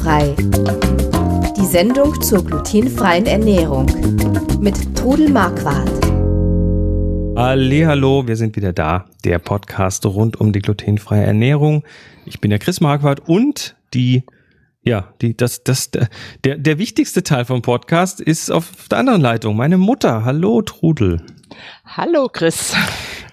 Glutenfrei. Die Sendung zur glutenfreien Ernährung mit Trudel Marquardt. Hallo, wir sind wieder da. Der Podcast rund um die glutenfreie Ernährung. Ich bin der Chris Marquardt und die ja, die, das, das, der, der wichtigste Teil vom Podcast ist auf der anderen Leitung. Meine Mutter. Hallo, Trudel. Hallo, Chris.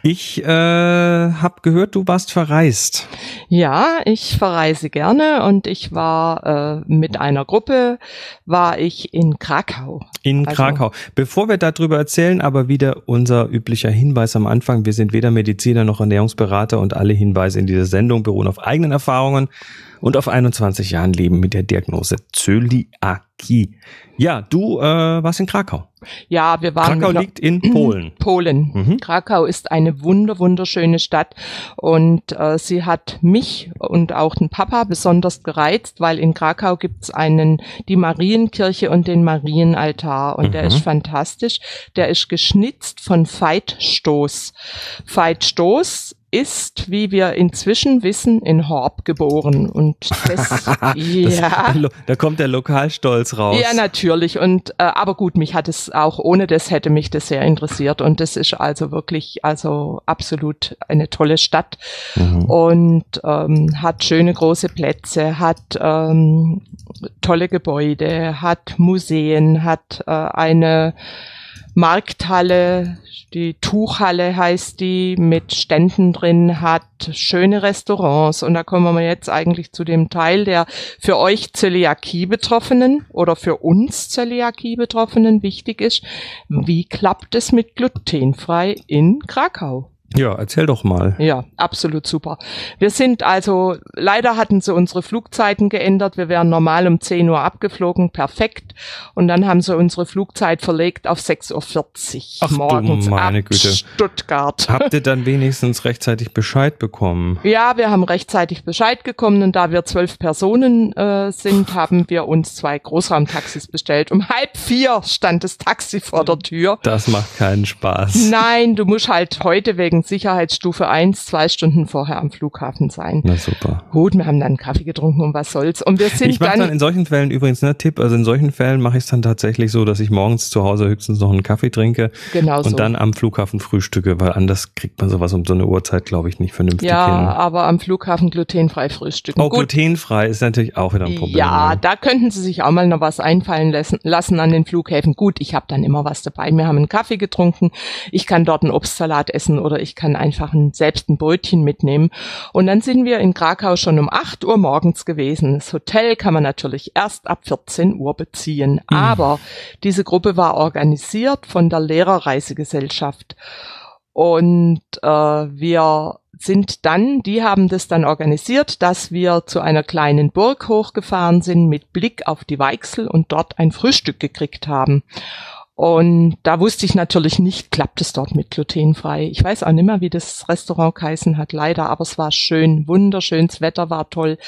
Ich äh, habe gehört, du warst verreist. Ja, ich verreise gerne und ich war äh, mit einer Gruppe, war ich in Krakau. In also, Krakau. Bevor wir darüber erzählen, aber wieder unser üblicher Hinweis am Anfang. Wir sind weder Mediziner noch Ernährungsberater und alle Hinweise in dieser Sendung beruhen auf eigenen Erfahrungen und auf 21 Jahren Leben mit der Diagnose Zöliakie. Ja, du äh, warst in Krakau. Ja, wir waren. Krakau liegt in Polen. Polen. Mhm. Krakau ist eine wunder wunderschöne Stadt und äh, sie hat mich und auch den Papa besonders gereizt, weil in Krakau gibt's einen die Marienkirche und den Marienaltar und mhm. der ist fantastisch. Der ist geschnitzt von Veit Stoß. Ist, wie wir inzwischen wissen, in Horb geboren. Und das, ja. Das, da kommt der Lokalstolz raus. Ja, natürlich. Und äh, aber gut, mich hat es auch ohne das hätte mich das sehr interessiert. Und das ist also wirklich, also absolut eine tolle Stadt mhm. und ähm, hat schöne große Plätze, hat ähm, tolle Gebäude, hat Museen, hat äh, eine Markthalle, die Tuchhalle heißt die, mit Ständen drin, hat schöne Restaurants. Und da kommen wir jetzt eigentlich zu dem Teil, der für euch Zöliakie-Betroffenen oder für uns Zöliakie-Betroffenen wichtig ist. Wie klappt es mit glutenfrei in Krakau? Ja, erzähl doch mal. Ja, absolut super. Wir sind also, leider hatten sie unsere Flugzeiten geändert. Wir wären normal um 10 Uhr abgeflogen, perfekt. Und dann haben sie unsere Flugzeit verlegt auf 6.40 Uhr morgens du meine ab Güte. Stuttgart. Habt ihr dann wenigstens rechtzeitig Bescheid bekommen? Ja, wir haben rechtzeitig Bescheid bekommen und da wir zwölf Personen äh, sind, haben wir uns zwei Großraumtaxis bestellt. Um halb vier stand das Taxi vor der Tür. Das macht keinen Spaß. Nein, du musst halt heute wegen wegen Sicherheitsstufe 1 zwei Stunden vorher am Flughafen sein. Na super. Gut, wir haben dann Kaffee getrunken und was soll's. Und wir sind ich mache dann in solchen Fällen übrigens ne Tipp, also in solchen Fällen mache ich es dann tatsächlich so, dass ich morgens zu Hause höchstens noch einen Kaffee trinke genau und so. dann am Flughafen frühstücke, weil anders kriegt man sowas um so eine Uhrzeit, glaube ich, nicht vernünftig ja, hin. Ja, aber am Flughafen glutenfrei frühstücken. Oh, Gut. glutenfrei ist natürlich auch wieder ein Problem. Ja, ne? da könnten Sie sich auch mal noch was einfallen lassen, lassen an den Flughäfen. Gut, ich habe dann immer was dabei. Wir haben einen Kaffee getrunken. Ich kann dort einen Obstsalat essen oder ich kann einfach einen selbst ein Brötchen mitnehmen. Und dann sind wir in Krakau schon um 8 Uhr morgens gewesen. Das Hotel kann man natürlich erst ab 14 Uhr beziehen. Mhm. Aber diese Gruppe war organisiert von der Lehrerreisegesellschaft. Und äh, wir sind dann, die haben das dann organisiert, dass wir zu einer kleinen Burg hochgefahren sind mit Blick auf die Weichsel und dort ein Frühstück gekriegt haben. Und da wusste ich natürlich nicht, klappt es dort mit glutenfrei. Ich weiß auch nicht mehr, wie das Restaurant geheißen hat, leider, aber es war schön, wunderschönes Wetter war toll,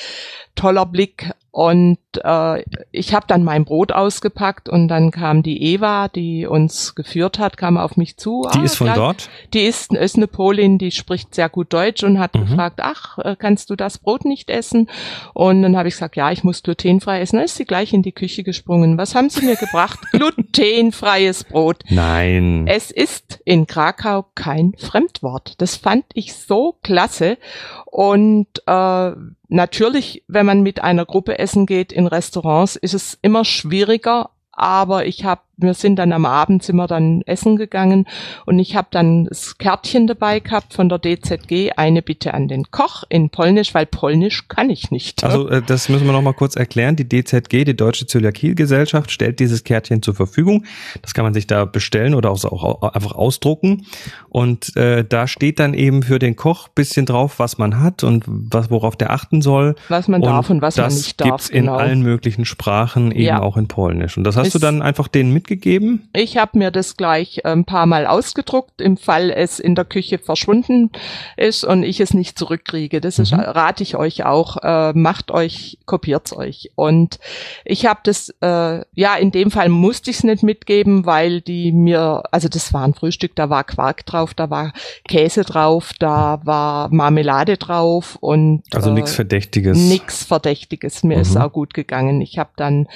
toller Blick und äh, ich habe dann mein Brot ausgepackt und dann kam die Eva, die uns geführt hat, kam auf mich zu. Die ah, ist von gleich, dort? Die ist, ist eine Polin, die spricht sehr gut Deutsch und hat mhm. gefragt, ach, äh, kannst du das Brot nicht essen? Und dann habe ich gesagt, ja, ich muss glutenfrei essen. Dann ist sie gleich in die Küche gesprungen. Was haben sie mir gebracht? Glutenfreies Brot. Nein. Es ist in Krakau kein Fremdwort. Das fand ich so klasse. Und äh, natürlich, wenn man mit einer Gruppe essen geht in Restaurants, ist es immer schwieriger, aber ich habe wir sind dann am Abend sind wir dann essen gegangen und ich habe dann das Kärtchen dabei gehabt von der DZG, eine Bitte an den Koch in Polnisch, weil Polnisch kann ich nicht. Also äh, das müssen wir noch mal kurz erklären. Die DZG, die Deutsche Zöliakie-Gesellschaft, stellt dieses Kärtchen zur Verfügung. Das kann man sich da bestellen oder auch, auch einfach ausdrucken. Und äh, da steht dann eben für den Koch bisschen drauf, was man hat und was worauf der achten soll. Was man darf und was man nicht darf. Das gibt's in genau. allen möglichen Sprachen, eben ja. auch in Polnisch. Und das hast es du dann einfach denen mit mitgegeben? Ich habe mir das gleich ein paar Mal ausgedruckt, im Fall es in der Küche verschwunden ist und ich es nicht zurückkriege. Das ist, mhm. rate ich euch auch. Äh, macht euch, kopiert's euch. Und ich habe das, äh, ja, in dem Fall musste ich es nicht mitgeben, weil die mir, also das war ein Frühstück, da war Quark drauf, da war Käse drauf, da war Marmelade drauf und also äh, nichts Verdächtiges. Nichts Verdächtiges. Mir mhm. ist auch gut gegangen. Ich habe dann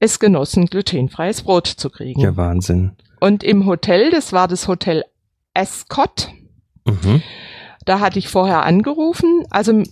es genossen, glutenfreies Brot zu kriegen. Ja, Wahnsinn. Und im Hotel, das war das Hotel Ascot. Mhm. Da hatte ich vorher angerufen. Also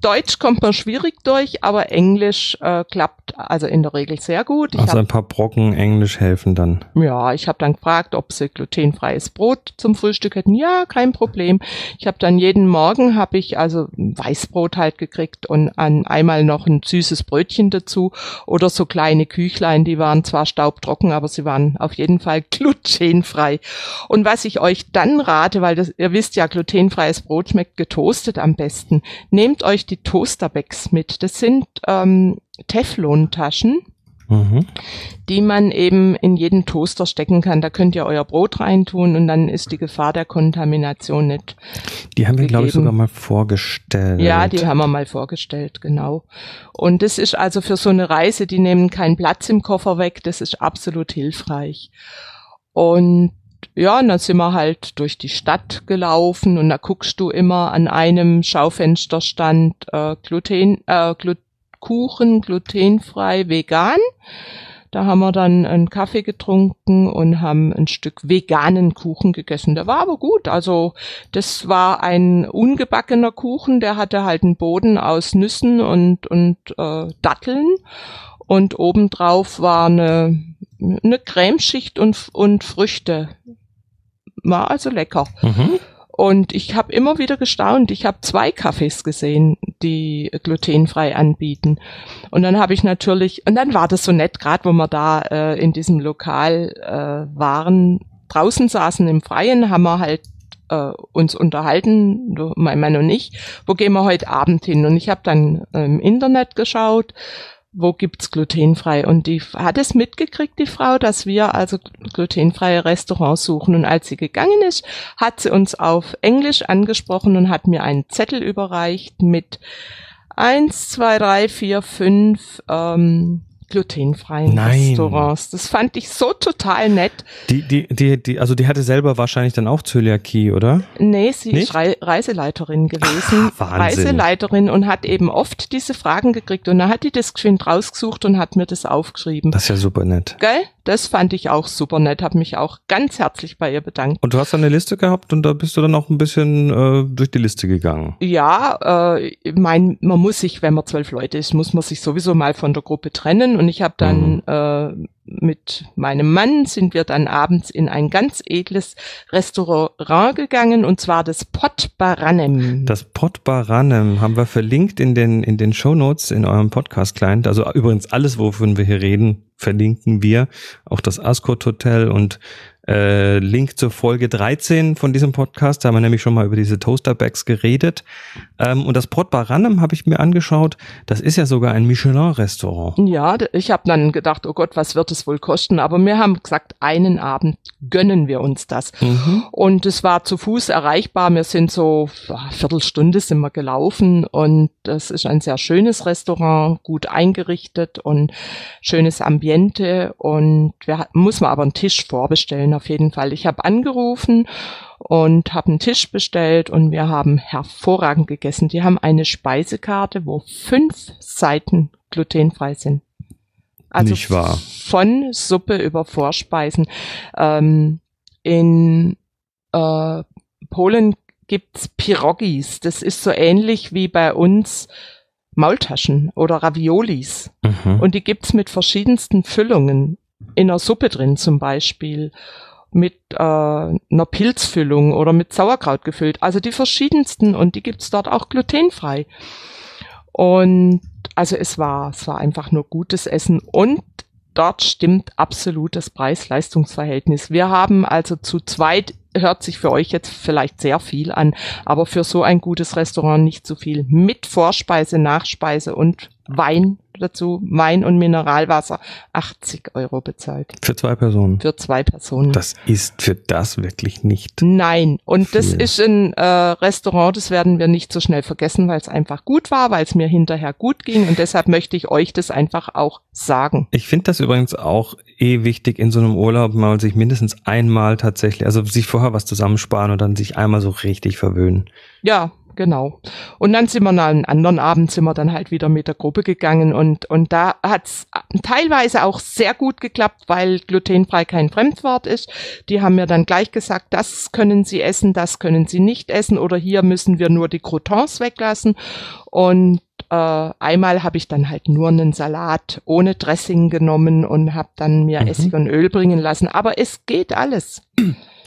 Deutsch kommt man schwierig durch, aber Englisch äh, klappt also in der Regel sehr gut. Ich also hab, ein paar Brocken Englisch helfen dann. Ja, ich habe dann gefragt, ob sie glutenfreies Brot zum Frühstück hätten. Ja, kein Problem. Ich habe dann jeden Morgen habe ich also Weißbrot halt gekriegt und an einmal noch ein süßes Brötchen dazu oder so kleine Küchlein, die waren zwar staubtrocken, aber sie waren auf jeden Fall glutenfrei. Und was ich euch dann rate, weil das, ihr wisst ja, glutenfreies Brot schmeckt getoastet am besten. Nehmt euch die Toasterbags mit. Das sind ähm, Teflontaschen. Mhm. die man eben in jeden Toaster stecken kann. Da könnt ihr euer Brot reintun und dann ist die Gefahr der Kontamination nicht. Die haben wir, glaube ich, sogar mal vorgestellt. Ja, die haben wir mal vorgestellt, genau. Und das ist also für so eine Reise, die nehmen keinen Platz im Koffer weg, das ist absolut hilfreich. Und ja, und dann sind wir halt durch die Stadt gelaufen und da guckst du immer an einem Schaufensterstand äh, Gluten, äh, Glut Kuchen, glutenfrei, vegan. Da haben wir dann einen Kaffee getrunken und haben ein Stück veganen Kuchen gegessen. Der war aber gut. Also das war ein ungebackener Kuchen, der hatte halt einen Boden aus Nüssen und, und äh, Datteln. Und obendrauf war eine, eine Cremeschicht und, und Früchte war also lecker. Mhm. Und ich habe immer wieder gestaunt. Ich habe zwei Kaffees gesehen, die glutenfrei anbieten. Und dann habe ich natürlich, und dann war das so nett, gerade wo wir da äh, in diesem Lokal äh, waren, draußen saßen im Freien, haben wir halt äh, uns unterhalten, mein Mann und ich, wo gehen wir heute Abend hin? Und ich habe dann äh, im Internet geschaut, wo gibt's glutenfrei? Und die hat es mitgekriegt, die Frau, dass wir also glutenfreie Restaurants suchen. Und als sie gegangen ist, hat sie uns auf Englisch angesprochen und hat mir einen Zettel überreicht mit eins, zwei, drei, vier, fünf ähm, glutenfreien Nein. Restaurants. Das fand ich so total nett. Die, die, die, die, also die hatte selber wahrscheinlich dann auch Zöliakie, oder? Nee, sie Nicht? ist Re Reiseleiterin gewesen. Ach, Reiseleiterin und hat eben oft diese Fragen gekriegt und da hat die das geschwind rausgesucht und hat mir das aufgeschrieben. Das ist ja super nett. Gell? Das fand ich auch super nett, habe mich auch ganz herzlich bei ihr bedankt. Und du hast eine Liste gehabt und da bist du dann auch ein bisschen äh, durch die Liste gegangen. Ja, äh, mein, man muss sich, wenn man zwölf Leute ist, muss man sich sowieso mal von der Gruppe trennen und ich habe dann mhm. äh, mit meinem Mann sind wir dann abends in ein ganz edles Restaurant gegangen und zwar das Pot Baranem. Das Pot Baranem haben wir verlinkt in den in den Show Notes in eurem Podcast Client. Also übrigens alles, wovon wir hier reden, verlinken wir. Auch das Ascot Hotel und äh, Link zur Folge 13 von diesem Podcast. Da haben wir nämlich schon mal über diese Toasterbags geredet. Ähm, und das Port Baranum habe ich mir angeschaut. Das ist ja sogar ein Michelin-Restaurant. Ja, ich habe dann gedacht, oh Gott, was wird es wohl kosten? Aber wir haben gesagt, einen Abend gönnen wir uns das. Mhm. Und es war zu Fuß erreichbar. Wir sind so eine Viertelstunde sind wir gelaufen und das ist ein sehr schönes Restaurant, gut eingerichtet und schönes Ambiente und wir muss man aber einen Tisch vorbestellen auf jeden Fall. Ich habe angerufen und habe einen Tisch bestellt und wir haben hervorragend gegessen. Die haben eine Speisekarte, wo fünf Seiten glutenfrei sind. Also Nicht wahr. von Suppe über Vorspeisen. Ähm, in äh, Polen gibt's Pirogis. Das ist so ähnlich wie bei uns Maultaschen oder Raviolis. Mhm. Und die gibt's mit verschiedensten Füllungen. In der Suppe drin zum Beispiel mit äh, einer Pilzfüllung oder mit Sauerkraut gefüllt. Also die verschiedensten und die gibt's dort auch glutenfrei. Und also es war, es war einfach nur gutes Essen und dort stimmt absolut das Preis-Leistungs-Verhältnis. Wir haben also zu zweit, hört sich für euch jetzt vielleicht sehr viel an, aber für so ein gutes Restaurant nicht so viel. Mit Vorspeise, Nachspeise und Wein dazu Wein und Mineralwasser 80 Euro bezahlt. Für zwei Personen. Für zwei Personen. Das ist für das wirklich nicht. Nein, und viel. das ist ein äh, Restaurant, das werden wir nicht so schnell vergessen, weil es einfach gut war, weil es mir hinterher gut ging und deshalb möchte ich euch das einfach auch sagen. Ich finde das übrigens auch eh wichtig in so einem Urlaub mal sich mindestens einmal tatsächlich, also sich vorher was zusammensparen und dann sich einmal so richtig verwöhnen. Ja, genau. Und dann sind wir nach einem anderen Abend sind wir dann halt wieder mit der Gruppe gegangen und, und da hat's teilweise auch sehr gut geklappt, weil glutenfrei kein Fremdwort ist. Die haben mir dann gleich gesagt, das können Sie essen, das können Sie nicht essen oder hier müssen wir nur die Croutons weglassen. Und äh, einmal habe ich dann halt nur einen Salat ohne Dressing genommen und habe dann mir Mhm. Essig und Öl bringen lassen. Aber es geht alles.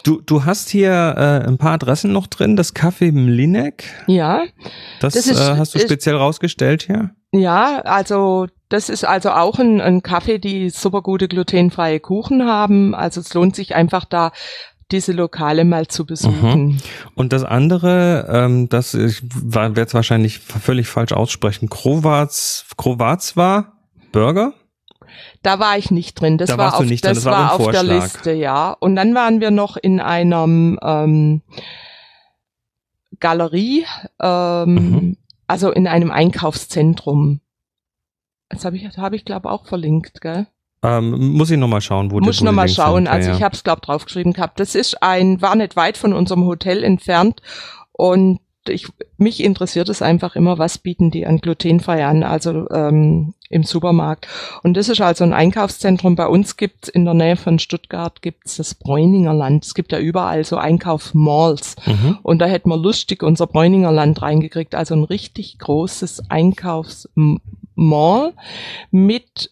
Du, du hast hier äh, ein paar Adressen noch drin, das Café Mlinek, Ja. das, Das ist- äh, hast du ist- speziell rausgestellt hier. Ja, also das ist also auch ein, ein Kaffee, die super gute glutenfreie Kuchen haben. Also es lohnt sich einfach da diese Lokale mal zu besuchen. Und das andere, ähm, das ich werde es wahrscheinlich völlig falsch aussprechen, Krovats, Krovazwa Burger? Da war ich nicht drin. Das Da war auf, das das war auf der. Liste, ja. Und dann waren wir noch in einem ähm, Galerie, ähm, Mhm. also in einem Einkaufszentrum. Das habe ich, habe ich glaube auch verlinkt, gell? Ähm, muss ich nochmal schauen, wo Muss die, wo noch die mal Links schauen. sind. Also ja, ich habe es glaube draufgeschrieben gehabt. Das ist ein, war nicht weit von unserem Hotel entfernt und ich, mich interessiert es einfach immer, was bieten die an glutenfrei an, also ähm, im Supermarkt. Und das ist also ein Einkaufszentrum. Bei uns gibt's in der Nähe von Stuttgart gibt's das Bräuninger Land. Es gibt ja überall so Einkaufsmalls. Mhm. Und da hätten wir lustig unser Bräuninger Land reingekriegt. Also ein richtig großes Einkaufsmall mit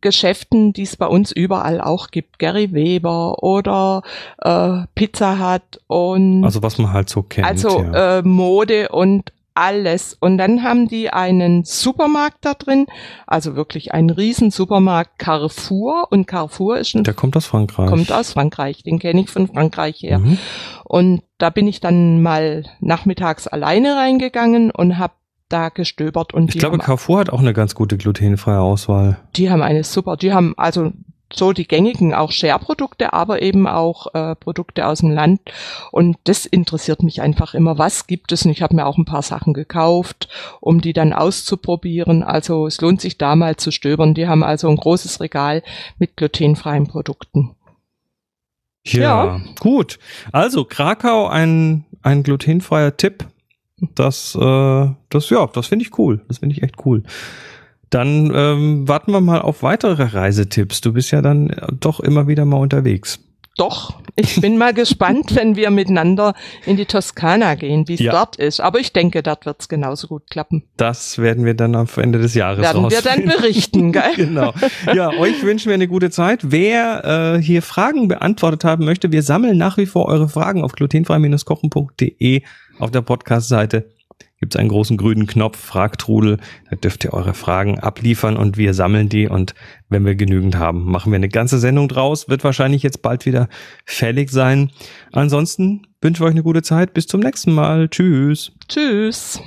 Geschäften, die es bei uns überall auch gibt. Gary Weber oder äh, Pizza Hut und Also was man halt so kennt. also ja. äh, Mode und alles. Und dann haben die einen Supermarkt da drin, also wirklich einen riesen Supermarkt Carrefour. Und Carrefour ist ein, Der kommt aus Frankreich. kommt aus Frankreich, den kenne ich von Frankreich her. Mhm. Und da bin ich dann mal nachmittags alleine reingegangen und habe da gestöbert und Ich glaube, Carrefour hat auch eine ganz gute glutenfreie Auswahl. die haben eine super, die haben also so die gängigen auch Share-Produkte, aber eben auch äh, Produkte aus dem Land. Und das interessiert mich einfach immer. Was gibt es? Und ich habe mir auch ein paar Sachen gekauft, um die dann auszuprobieren. Also es lohnt sich da mal zu stöbern. Die haben also ein großes Regal mit glutenfreien Produkten. Ja, Ja. gut. Also Krakau, ein, ein glutenfreier Tipp. Das, äh, das, ja, das finde ich cool. Das finde ich echt cool. Dann ähm, warten wir mal auf weitere Reisetipps. Du bist ja dann äh, doch immer wieder mal unterwegs. Doch, ich bin mal gespannt, wenn wir miteinander in die Toskana gehen, wie es Ja. dort ist. Aber ich denke, dort wird es genauso gut klappen. Das werden wir dann am Ende des Jahres Werden wir dann rausfinden. berichten, gell? genau. Ja, euch wünschen wir eine gute Zeit. Wer äh, hier Fragen beantwortet haben möchte, wir sammeln nach wie vor eure Fragen auf glutenfrei-kochen.de auf der Podcast-Seite. Gibt es einen großen grünen Knopf, Fragtrudel. Da dürft ihr eure Fragen abliefern und wir sammeln die. Und wenn wir genügend haben, machen wir eine ganze Sendung draus. Wird wahrscheinlich jetzt bald wieder fällig sein. Ansonsten wünsche ich euch eine gute Zeit. Bis zum nächsten Mal. Tschüss. Tschüss.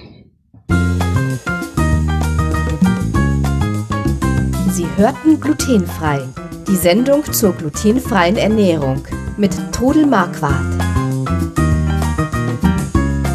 Sie hörten glutenfrei. Die Sendung zur glutenfreien Ernährung mit Todel Marquardt.